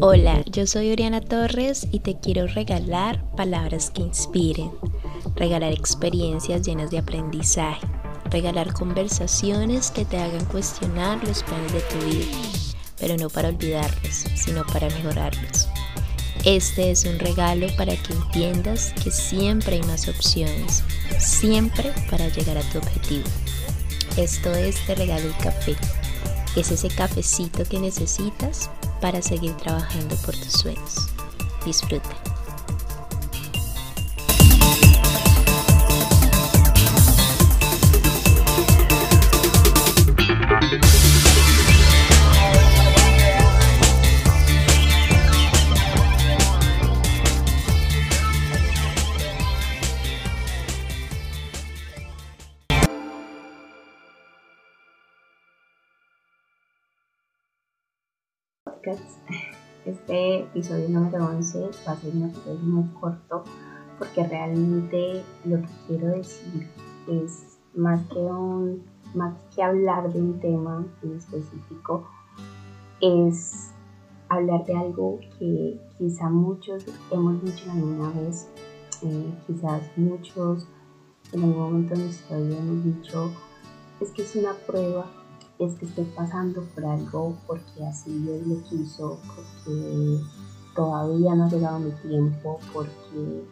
Hola, yo soy Oriana Torres y te quiero regalar palabras que inspiren, regalar experiencias llenas de aprendizaje, regalar conversaciones que te hagan cuestionar los planes de tu vida, pero no para olvidarlos, sino para mejorarlos. Este es un regalo para que entiendas que siempre hay más opciones, siempre para llegar a tu objetivo. Esto es Te Regalo el Café. Es ese cafecito que necesitas para seguir trabajando por tus sueños. Disfruta. Este episodio número 11 va a ser un episodio muy corto porque realmente lo que quiero decir es más que un más que hablar de un tema en específico es hablar de algo que quizá muchos hemos dicho alguna vez eh, quizás muchos en algún momento de nuestra vida hemos dicho es que es una prueba es que estoy pasando por algo porque así Dios lo quiso, porque todavía no ha llegado mi tiempo, porque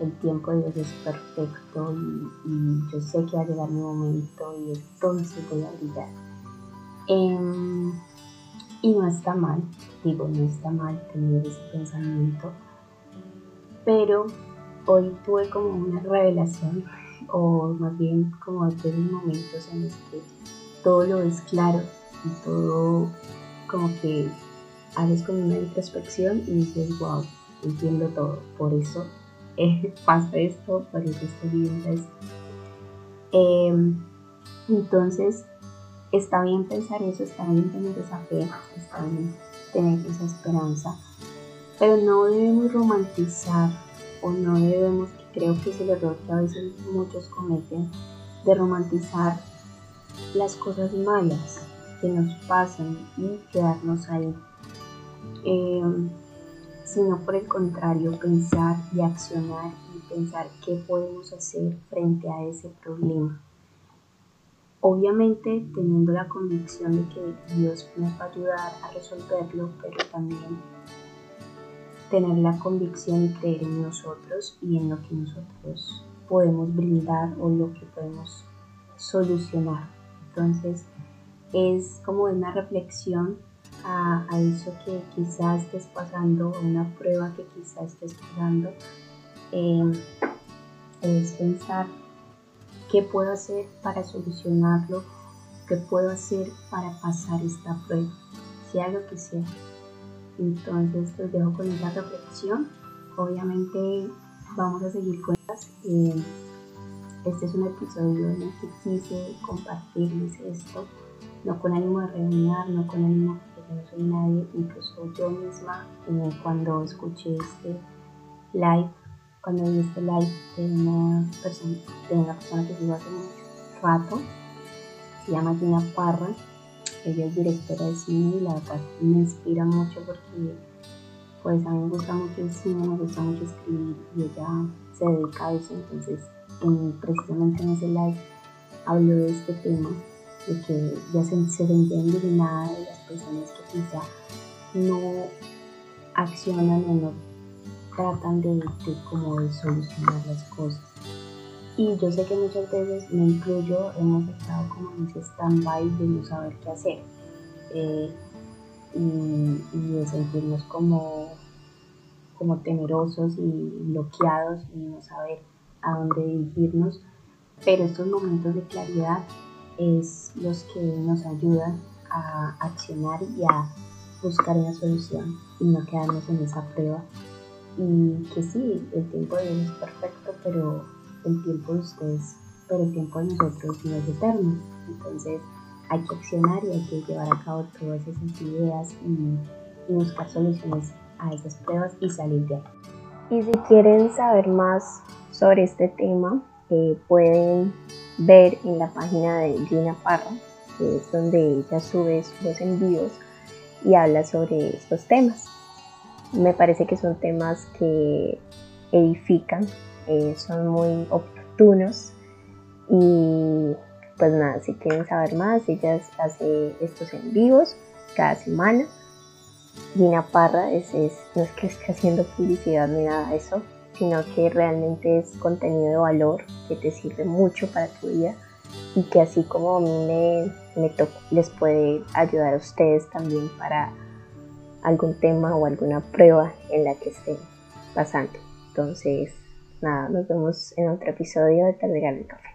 el tiempo de Dios es perfecto y, yo sé que va a llegar mi momento y entonces voy a brillar. Em, y no está mal, digo, no está mal tener ese pensamiento, pero hoy tuve como una revelación, o más bien como de momentos en los que todo lo ves claro y todo como que haces como una introspección y dices, wow, entiendo todo, por eso pasa esto, por eso estoy viviendo esto. Em, entonces, está bien pensar eso, está bien tener esa fe, está bien tener esa esperanza, pero no debemos romantizar o no debemos, creo que es el error que a veces muchos cometen, de romantizar las cosas malas que nos pasan y quedarnos ahí, eh, sino por el contrario pensar y accionar y pensar qué podemos hacer frente a ese problema. Obviamente teniendo la convicción de que Dios nos va a ayudar a resolverlo, pero también tener la convicción y creer en nosotros y en lo que nosotros podemos brindar o lo que podemos solucionar. Entonces es como una reflexión a, eso que quizás estés pasando, una prueba que quizás estés pasando. Em, es pensar qué puedo hacer para solucionarlo, qué puedo hacer para pasar esta prueba, sea lo que sea. Entonces los dejo con esa reflexión. Obviamente vamos a seguir con las. Eh, este es un episodio en el que quise compartirles esto, no con ánimo de reunir, no con ánimo de que no nadie, incluso yo misma eh, cuando escuché este live, cuando vi este live de una persona, de una persona que sigo hace mucho rato, se llama Gina Parra, ella es directora de cine y la verdad me inspira mucho porque pues a mí me gusta mucho el cine, me gusta mucho escribir y ella se dedica a eso, entonces precisamente en ese live habló de este tema, de que ya se, se sentían indignadas de las personas que quizá no accionan o no tratan de, como de solucionar las cosas. Y yo sé que muchas veces, me incluyo, hemos estado como en ese stand-by de no saber qué hacer. Eh, y, y, de sentirnos como, como temerosos y bloqueados y no saber a dónde dirigirnos, pero estos momentos de claridad es los que nos ayudan a accionar y a buscar una solución y no quedarnos en esa prueba. Y que sí, el tiempo de Dios es perfecto, pero el tiempo de ustedes, pero el tiempo de nosotros no es eterno. Entonces hay que accionar y hay que llevar a cabo todas esas ideas y, y buscar soluciones a esas pruebas y salir de ahí. Y si quieren saber más sobre este tema eh, pueden ver en la página de Gina Parra, que es donde ella sube sus envíos y habla sobre estos temas. me parece que son temas que edifican, eh, son muy oportunos y pues nada, si quieren saber más, ella hace estos en vivos cada semana. Gina Parra es, no es que esté haciendo publicidad ni nada de eso, sino que realmente es contenido de valor que te sirve mucho para tu vida y que así como a mí me, les puede ayudar a ustedes también para algún tema o alguna prueba en la que estén pasando. Entonces, nada, nos vemos en otro episodio de Te el Café.